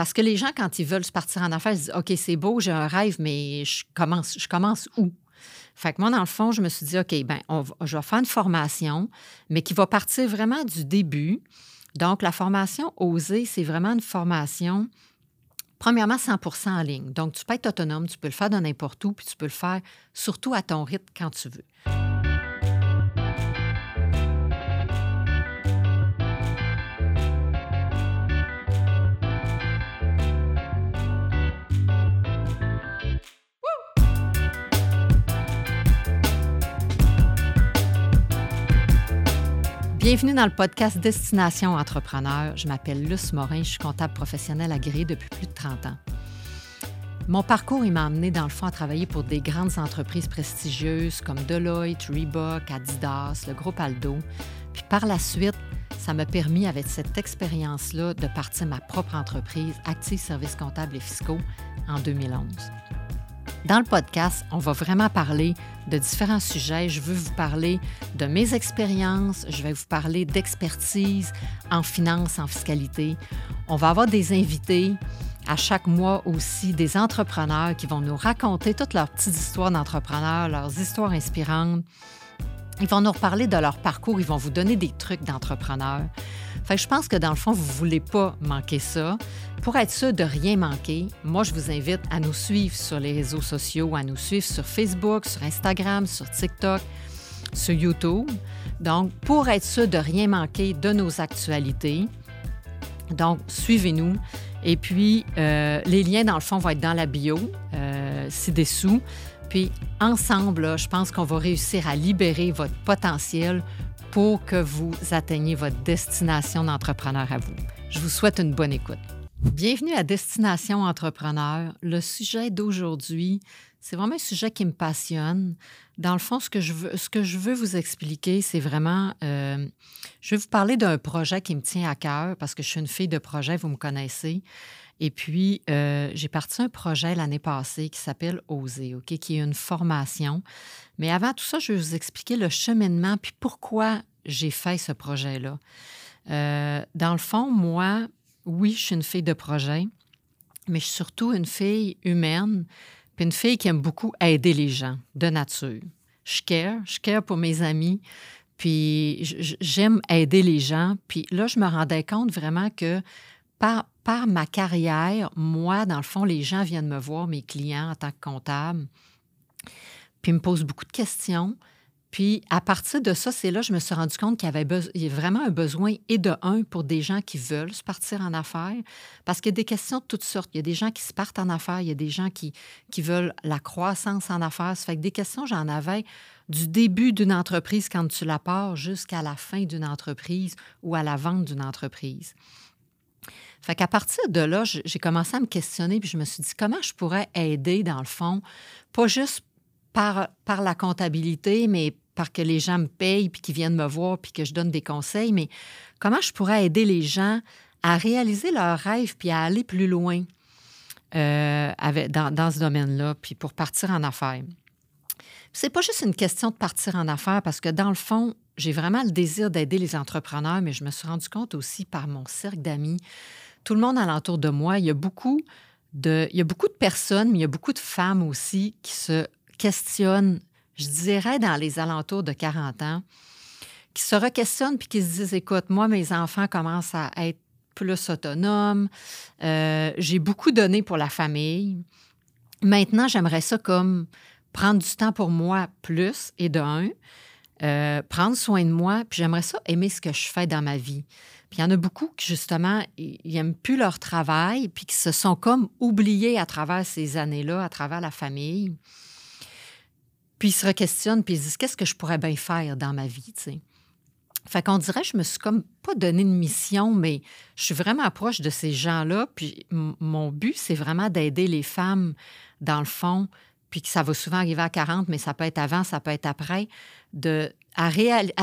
parce que les gens, quand ils veulent se partir en affaires, ils disent OK, c'est beau, j'ai un rêve, mais je commence, je commence où? Fait que moi, dans le fond, je me suis dit OK, ben, je vais faire une formation, mais qui va partir vraiment du début. Donc, la formation Oser, c'est vraiment une formation Premièrement, 100% en ligne. Donc, tu peux être autonome, tu peux le faire de n'importe où, puis tu peux le faire surtout à ton rythme quand tu veux. Bienvenue dans le podcast Destination Entrepreneur. Je m'appelle Luce Morin, je suis comptable professionnel agréé depuis plus de 30 ans. Mon parcours, m'a amené dans le fond à travailler pour des grandes entreprises prestigieuses comme Deloitte, Reebok, Adidas, le groupe Aldo. Puis par la suite, ça m'a permis, avec cette expérience-là, de partir ma propre entreprise, Active Services comptables et fiscaux, en 2011. Dans le podcast, on va vraiment parler de différents sujets. Je veux vous parler de mes expériences, je vais vous parler d'expertise en finance, en fiscalité. On va avoir des invités à chaque mois aussi, des entrepreneurs qui vont nous raconter toutes leurs petites histoires d'entrepreneurs, leurs histoires inspirantes. Ils vont nous reparler de leur parcours, ils vont vous donner des trucs d'entrepreneurs. Fait je pense que dans le fond, vous ne voulez pas manquer ça. Pour être sûr de rien manquer, moi, je vous invite à nous suivre sur les réseaux sociaux, à nous suivre sur Facebook, sur Instagram, sur TikTok, sur YouTube. Donc, pour être sûr de rien manquer de nos actualités, donc, suivez-nous. Et puis, euh, les liens, dans le fond, vont être dans la bio, euh, ci-dessous. Puis, ensemble, je pense qu'on va réussir à libérer votre potentiel pour que vous atteigniez votre destination d'entrepreneur à vous. Je vous souhaite une bonne écoute. Bienvenue à Destination Entrepreneur. Le sujet d'aujourd'hui, c'est vraiment un sujet qui me passionne. Dans le fond, ce que je veux, ce que je veux vous expliquer, c'est vraiment, euh, je vais vous parler d'un projet qui me tient à cœur parce que je suis une fille de projet, vous me connaissez. Et puis, euh, j'ai parti un projet l'année passée qui s'appelle Oser, OK, qui est une formation. Mais avant tout ça, je vais vous expliquer le cheminement puis pourquoi j'ai fait ce projet-là. Euh, dans le fond, moi, oui, je suis une fille de projet, mais je suis surtout une fille humaine, puis une fille qui aime beaucoup aider les gens de nature. Je care, je care pour mes amis, puis j'aime aider les gens. Puis là, je me rendais compte vraiment que par, ma carrière, moi, dans le fond, les gens viennent me voir, mes clients en tant que comptable, puis me posent beaucoup de questions. Puis à partir de ça, c'est là que je me suis rendu compte qu'il y avait vraiment un besoin et de un pour des gens qui veulent se partir en affaires, parce qu'il y a des questions de toutes sortes. Il y a des gens qui se partent en affaires, il y a des gens qui, qui veulent la croissance en affaires. Ça fait que des questions, j'en avais du début d'une entreprise quand tu la pars jusqu'à la fin d'une entreprise ou à la vente d'une entreprise. Fait qu'à partir de là, j'ai commencé à me questionner, puis je me suis dit comment je pourrais aider, dans le fond, pas juste par, par la comptabilité, mais par que les gens me payent, puis qu'ils viennent me voir, puis que je donne des conseils, mais comment je pourrais aider les gens à réaliser leurs rêves, puis à aller plus loin euh, avec, dans, dans, ce domaine-là, puis pour partir en affaires. C'est pas juste une question de partir en affaires, parce que dans le fond, j'ai vraiment le désir d'aider les entrepreneurs, mais je me suis rendu compte aussi par mon cercle d'amis, tout le monde alentour de moi, il y a beaucoup de, il y a beaucoup de personnes, mais il y a beaucoup de femmes aussi qui se questionnent, je dirais dans les alentours de 40 ans, qui se requestionnent puis qui se disent écoute, moi, mes enfants commencent à être plus autonomes, euh, j'ai beaucoup donné pour la famille. Maintenant, j'aimerais ça comme prendre du temps pour moi plus et de un, euh, prendre soin de moi, puis j'aimerais ça aimer ce que je fais dans ma vie. Puis il y en a beaucoup qui, justement, ils n'aiment plus leur travail, puis qui se sont comme oubliés à travers ces années-là, à travers la famille. Puis ils se requestionnent, puis ils se disent qu'est-ce que je pourrais bien faire dans ma vie, tu sais? Fait qu'on dirait, je me suis comme pas donné une mission, mais je suis vraiment proche de ces gens-là. Puis mon but, c'est vraiment d'aider les femmes, dans le fond, puis que ça va souvent arriver à 40, mais ça peut être avant, ça peut être après, de, à,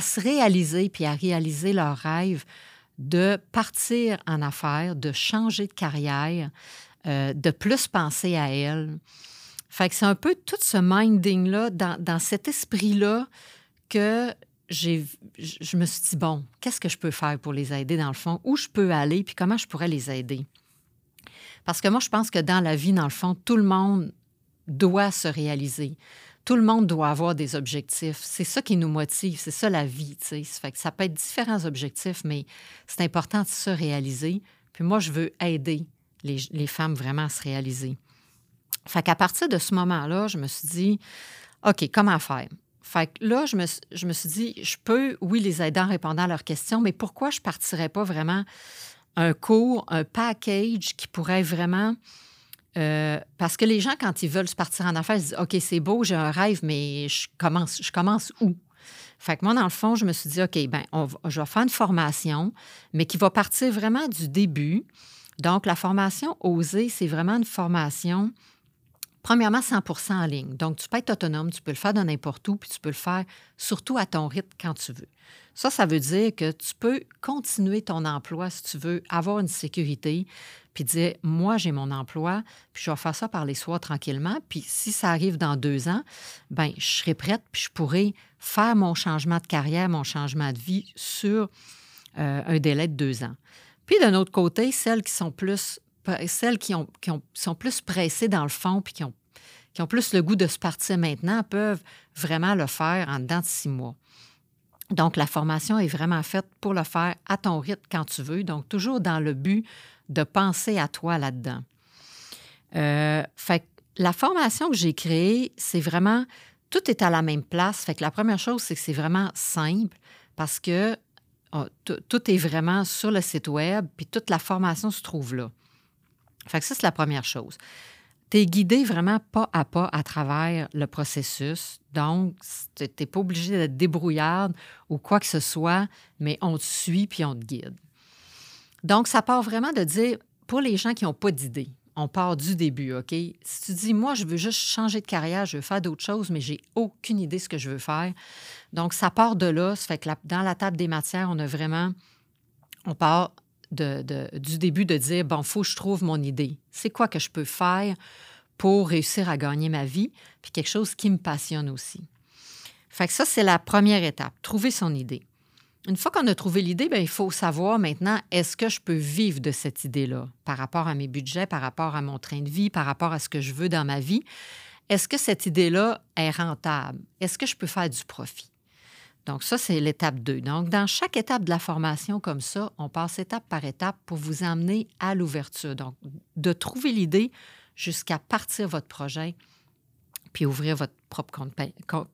se réaliser, puis à réaliser leurs rêves, de partir en affaires, de changer de carrière, euh, de plus penser à elles. Fait que c'est un peu tout ce minding-là, dans, cet esprit-là, que j'ai, je me suis dit, bon, qu'est-ce que je peux faire pour les aider dans le fond? Où je peux aller, puis comment je pourrais les aider? Parce que moi, je pense que dans la vie, dans le fond, tout le monde doit se réaliser. Tout le monde doit avoir des objectifs. C'est ça qui nous motive, c'est ça la vie. Ça ça peut être différents objectifs, mais c'est important de se réaliser. Puis moi, je veux aider les, femmes vraiment à se réaliser. Fait qu'à partir de ce moment-là, je me suis dit, OK, comment faire? Fait que là, je me, je me suis dit, je peux, oui, les aider en répondant à leurs questions, mais pourquoi je partirais pas vraiment un cours, un package qui pourrait vraiment. Euh, parce que les gens, quand ils veulent se partir en affaires, ils disent OK, c'est beau, j'ai un rêve, mais je commence, je commence où? Fait que moi, dans le fond, je me suis dit OK, ben, je vais faire une formation, mais qui va partir vraiment du début. Donc, la formation Oser, c'est vraiment une formation Premièrement, 100% en ligne. Donc, tu peux être autonome, tu peux le faire de n'importe où, puis tu peux le faire surtout à ton rythme quand tu veux. Ça, ça veut dire que tu peux continuer ton emploi si tu veux avoir une sécurité, puis dire, moi, j'ai mon emploi, puis je vais faire ça par les soirs tranquillement, puis si ça arrive dans deux ans, ben je serai prête, puis je pourrai faire mon changement de carrière, mon changement de vie sur euh, un délai de deux ans. Puis d'un autre côté, celles qui sont plus celles qui, ont, sont plus pressées dans le fond puis qui ont, qui ont plus le goût de se partir maintenant peuvent vraiment le faire en dedans de six mois. Donc, la formation est vraiment faite pour le faire à ton rythme quand tu veux, donc toujours dans le but de penser à toi là-dedans. Euh, fait la formation que j'ai créée, c'est vraiment, tout est à la même place. Fait que la première chose, c'est que c'est vraiment simple parce que oh, tout est vraiment sur le site web, puis toute la formation se trouve là. Ça, c'est la première chose. Tu es guidé vraiment pas à pas à travers le processus. Donc, tu n'es pas obligé d'être débrouillarde ou quoi que ce soit, mais on te suit puis on te guide. Donc, ça part vraiment de dire, pour les gens qui n'ont pas d'idée, on part du début, OK? Si tu dis, moi, je veux juste changer de carrière, je veux faire d'autres choses, mais j'ai aucune idée de ce que je veux faire. Donc, ça part de là. Ça fait que dans la table des matières, on a vraiment, on part du début de dire, bon, faut je trouve mon idée. C'est quoi que je peux faire pour réussir à gagner ma vie, puis quelque chose qui me passionne aussi. Fait que ça, c'est la première étape, trouver son idée. Une fois qu'on a trouvé l'idée, bien, il faut savoir maintenant, est-ce que je peux vivre de cette idée-là par rapport à mes budgets, par rapport à mon train de vie, par rapport à ce que je veux dans ma vie? Est-ce que cette idée-là est rentable? Est-ce que je peux faire du profit? Donc, ça, c'est l'étape 2. Donc, dans chaque étape de la formation comme ça, on passe étape par étape pour vous amener à l'ouverture. Donc, de trouver l'idée jusqu'à partir votre projet, puis ouvrir votre propre,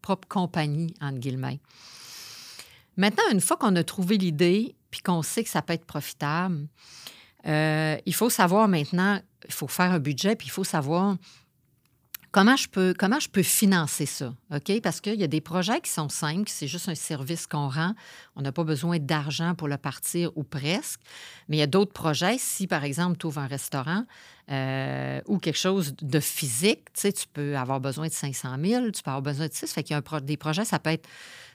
propre compagnie, entre guillemets. Maintenant, une fois qu'on a trouvé l'idée, puis qu'on sait que ça peut être profitable, euh, il faut savoir maintenant, il faut faire un budget, puis il faut savoir Comment je peux, financer ça? Parce qu'il y a des projets qui sont simples, c'est juste un service qu'on rend. On n'a pas besoin d'argent pour le partir ou presque. Mais il y a d'autres projets. Si, par exemple, tu ouvres un restaurant euh, ou quelque chose de physique, tu peux avoir besoin de 500 000, tu peux avoir besoin de 6. Fait qu'il y a des projets, ça peut être,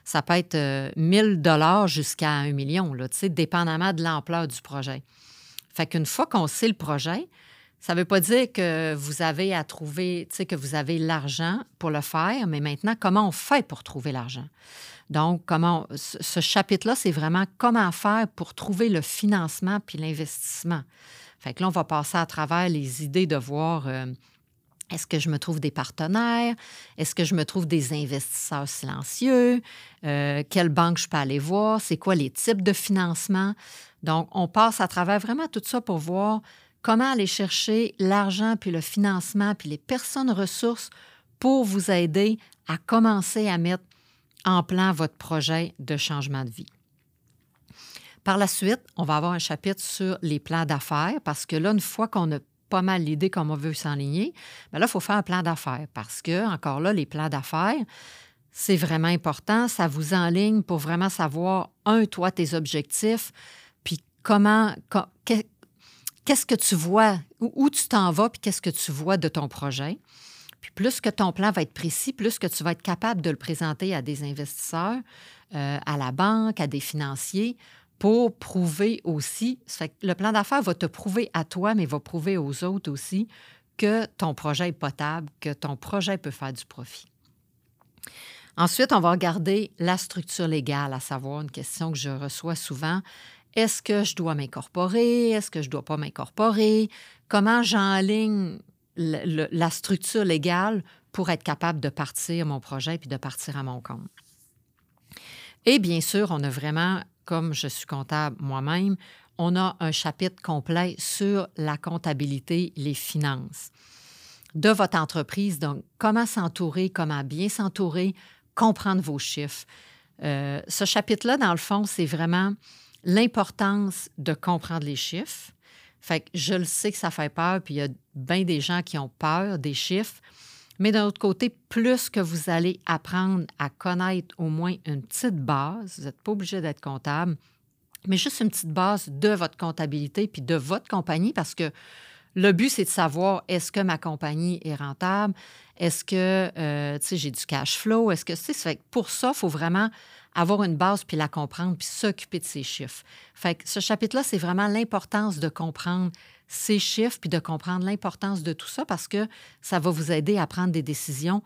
ça peut être 1000 euh, dollars jusqu'à un million, là, dépendamment de l'ampleur du projet. Fait qu'une fois qu'on sait le projet, ça ne veut pas dire que vous avez à trouver, tu sais, que vous avez l'argent pour le faire, mais maintenant, comment on fait pour trouver l'argent? Donc, comment ce chapitre-là, c'est vraiment comment faire pour trouver le financement puis l'investissement. Fait que là, on va passer à travers les idées de voir euh, est-ce que je me trouve des partenaires? Est-ce que je me trouve des investisseurs silencieux? Euh, quelle banque je peux aller voir? C'est quoi les types de financement? Donc, on passe à travers vraiment tout ça pour voir comment aller chercher l'argent, puis le financement, puis les personnes ressources pour vous aider à commencer à mettre en plan votre projet de changement de vie? Par la suite, on va avoir un chapitre sur les plans d'affaires parce que là, une fois qu'on a pas mal l'idée comment on veut s'enligner, bien là, il faut faire un plan d'affaires parce que, encore là, les plans d'affaires, c'est vraiment important. Ça vous enligne pour vraiment savoir, un, toi, tes objectifs, puis comment, que tu vois, où, tu t'en vas, puis qu'est-ce que tu vois de ton projet. Puis plus que ton plan va être précis, plus que tu vas être capable de le présenter à des investisseurs, euh, à la banque, à des financiers, pour prouver aussi, le plan d'affaires va te prouver à toi, mais va prouver aux autres aussi que ton projet est potable, que ton projet peut faire du profit. Ensuite, on va regarder la structure légale, à savoir une question que je reçois souvent. Est-ce que je dois m'incorporer? Est-ce que je ne dois pas m'incorporer? comment j'enligne la structure légale pour être capable de partir mon projet puis de partir à mon compte? Et bien sûr, on a vraiment, comme je suis comptable moi-même, on a un chapitre complet sur la comptabilité, les finances de votre entreprise. Donc, comment s'entourer, comment bien s'entourer, comprendre vos chiffres. Euh, ce chapitre-là, dans le fond, c'est vraiment l'importance de comprendre les chiffres. Fait que je le sais que ça fait peur, puis il y a bien des gens qui ont peur des chiffres. Mais d'un autre côté, plus que vous allez apprendre à connaître au moins une petite base, vous n'êtes pas obligé d'être comptable, mais juste une petite base de votre comptabilité puis de votre compagnie parce que le but, c'est de savoir est-ce que ma compagnie est rentable, est-ce que euh, j'ai du cash flow, est-ce que c'est. Pour ça, il faut vraiment avoir une base puis la comprendre puis s'occuper de ces chiffres. Fait que ce chapitre-là, c'est vraiment l'importance de comprendre ces chiffres puis de comprendre l'importance de tout ça parce que ça va vous aider à prendre des décisions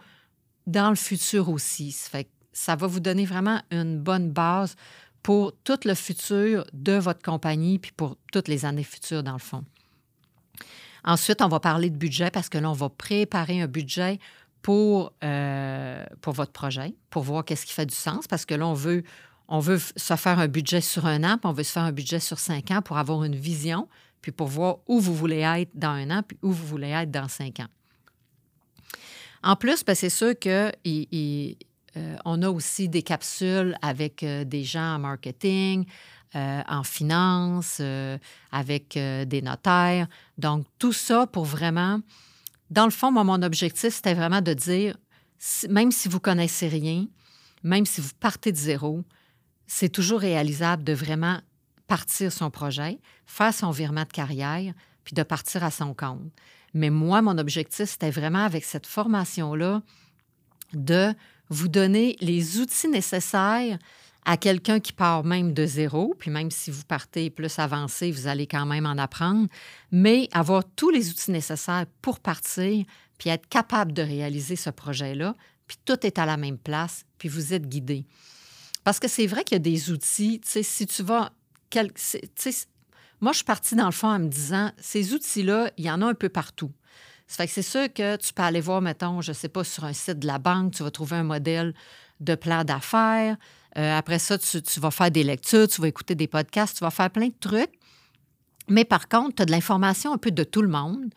dans le futur aussi. Ça va vous donner vraiment une bonne base pour tout le futur de votre compagnie puis pour toutes les années futures, dans le fond. Ensuite, on va parler de budget parce que là, on va préparer un budget pour, euh, pour votre projet, pour voir qu'est-ce qui fait du sens, parce que là, on veut, on veut se faire un budget sur un an, puis on veut se faire un budget sur cinq ans pour avoir une vision, puis pour voir où vous voulez être dans un an, puis où vous voulez être dans cinq ans. En plus, ben, c'est sûr qu'on euh, a aussi des capsules avec euh, des gens en marketing, en finance, avec des notaires. Donc, tout ça pour vraiment... Dans le fond, mon objectif, c'était vraiment de dire, même si vous connaissez rien, même si vous partez de zéro, c'est toujours réalisable de vraiment partir son projet, faire son virement de carrière, puis de partir à son compte. Mais moi, mon objectif, c'était vraiment avec cette formation-là de vous donner les outils nécessaires à quelqu'un qui part même de zéro, puis même si vous partez plus avancé, vous allez quand même en apprendre, mais avoir tous les outils nécessaires pour partir, puis être capable de réaliser ce projet-là, puis tout est à la même place, puis vous êtes guidé. Parce que c'est vrai qu'il y a des outils, tu sais, si tu vas... Moi, je suis partie dans le fond en me disant, ces outils-là, il y en a un peu partout. Ça fait que c'est sûr que tu peux aller voir, mettons, je ne sais pas, sur un site de la banque, tu vas trouver un modèle de plan d'affaires. Euh, après ça, tu, vas faire des lectures, tu vas écouter des podcasts, tu vas faire plein de trucs. Mais par contre, tu as de l'information un peu de tout le monde.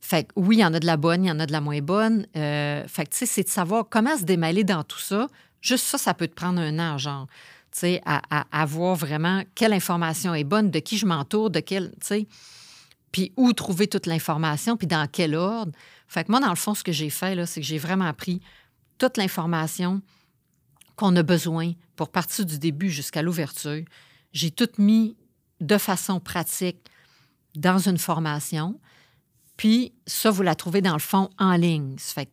Fait oui, il y en a de la bonne, il y en a de la moins bonne. Euh, fait tu sais, c'est de savoir comment se démêler dans tout ça. Juste ça, ça peut te prendre un an, genre, tu sais, à, voir vraiment quelle information est bonne, de qui je m'entoure, de quel, tu sais, puis où trouver toute l'information, puis dans quel ordre. Fait que moi, dans le fond, ce que j'ai fait, là, c'est que j'ai vraiment pris toute l'information, qu'on a besoin pour partir du début jusqu'à l'ouverture. J'ai tout mis de façon pratique dans une formation. Puis ça, vous la trouvez dans le fond en ligne. fait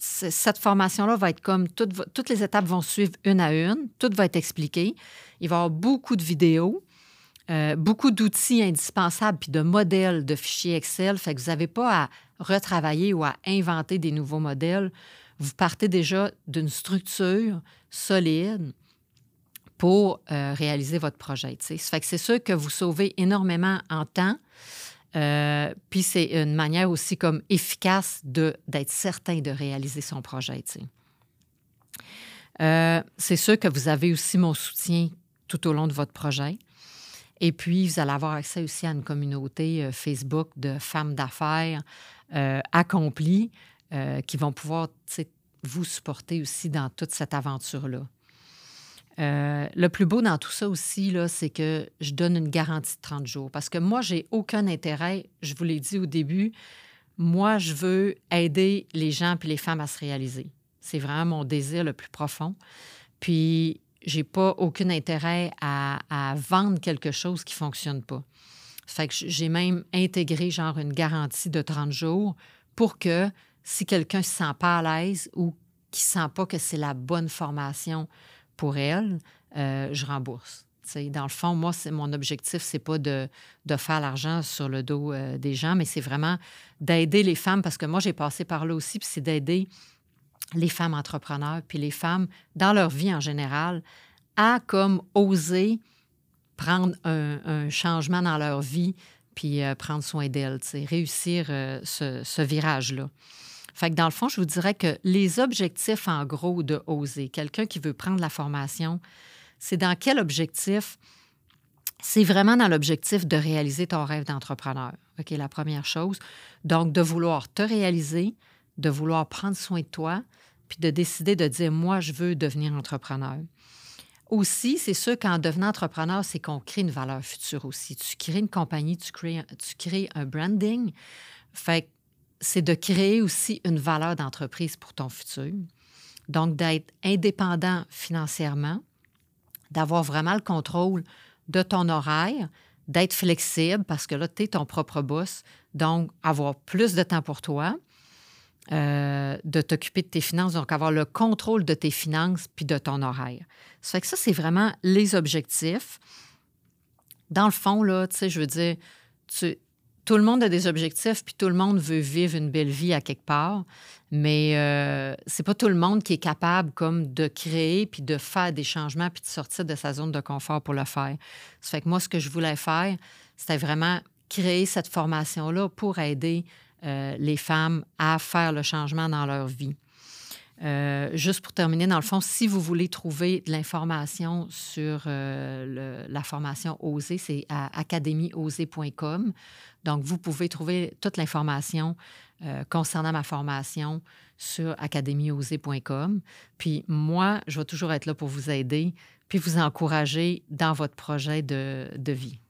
cette formation-là va être comme toutes les étapes vont suivre une à une, tout va être expliqué. Il va y avoir beaucoup de vidéos, euh, beaucoup d'outils indispensables, puis de modèles de fichiers Excel. Fait que vous n'avez pas à retravailler ou à inventer des nouveaux modèles vous partez déjà d'une structure solide pour euh, réaliser votre projet. C'est sûr que vous sauvez énormément en temps. Euh, puis c'est une manière aussi comme efficace d'être certain de réaliser son projet. Euh, c'est sûr que vous avez aussi mon soutien tout au long de votre projet. Et puis, vous allez avoir accès aussi à une communauté Facebook de femmes d'affaires accomplies euh, qui vont pouvoir vous supporter aussi dans toute cette aventure-là. Euh, le plus beau dans tout ça aussi, c'est que je donne une garantie de 30 jours. Parce que moi, j'ai aucun intérêt, je vous l'ai dit au début, moi, je veux aider les gens et les femmes à se réaliser. C'est vraiment mon désir le plus profond. Puis, j'ai pas aucun intérêt à, à, vendre quelque chose qui fonctionne pas. Fait que j'ai même intégré genre une garantie de 30 jours pour que si quelqu'un ne se sent pas à l'aise ou qui ne sent pas que c'est la bonne formation pour elle, euh, je rembourse. dans le fond, moi, c'est mon objectif, c'est pas de, faire l'argent sur le dos euh, des gens, mais c'est vraiment d'aider les femmes, parce que moi, j'ai passé par là aussi, puis c'est d'aider les femmes entrepreneurs, puis les femmes dans leur vie en général, à comme oser prendre un, changement dans leur vie, puis prendre soin d'elle, réussir ce virage-là. Fait que dans le fond, je vous dirais que les objectifs, en gros, de oser, quelqu'un qui veut prendre la formation, c'est dans quel objectif? C'est vraiment dans l'objectif de réaliser ton rêve d'entrepreneur. OK, la première chose. Donc, de vouloir te réaliser, de vouloir prendre soin de toi, puis de décider de dire, moi, je veux devenir entrepreneur. Aussi, c'est sûr qu'en devenant entrepreneur, c'est qu'on crée une valeur future aussi. Tu crées une compagnie, tu crées, tu crées un branding. Fait c'est de créer aussi une valeur d'entreprise pour ton futur. Donc, d'être indépendant financièrement, d'avoir vraiment le contrôle de ton horaire, d'être flexible parce que là, tu es ton propre boss. Donc, avoir plus de temps pour toi, euh, de t'occuper de tes finances, donc avoir le contrôle de tes finances puis de ton horaire. Ça fait que ça, c'est vraiment les objectifs. Dans le fond, là, tu sais, je veux dire, tu, tout le monde a des objectifs, puis tout le monde veut vivre une belle vie à quelque part, mais euh, c'est pas tout le monde qui est capable comme de créer puis de faire des changements puis de sortir de sa zone de confort pour le faire. Ça fait que moi, ce que je voulais faire, c'était vraiment créer cette formation-là pour aider euh, les femmes à faire le changement dans leur vie. Euh, juste pour terminer, dans le fond, si vous voulez trouver de l'information sur euh, la formation OSE, c'est à academieosé.com. Donc, vous pouvez trouver toute l'information euh, concernant ma formation sur academieosé.com. Puis moi, je vais toujours être là pour vous aider, puis vous encourager dans votre projet de vie.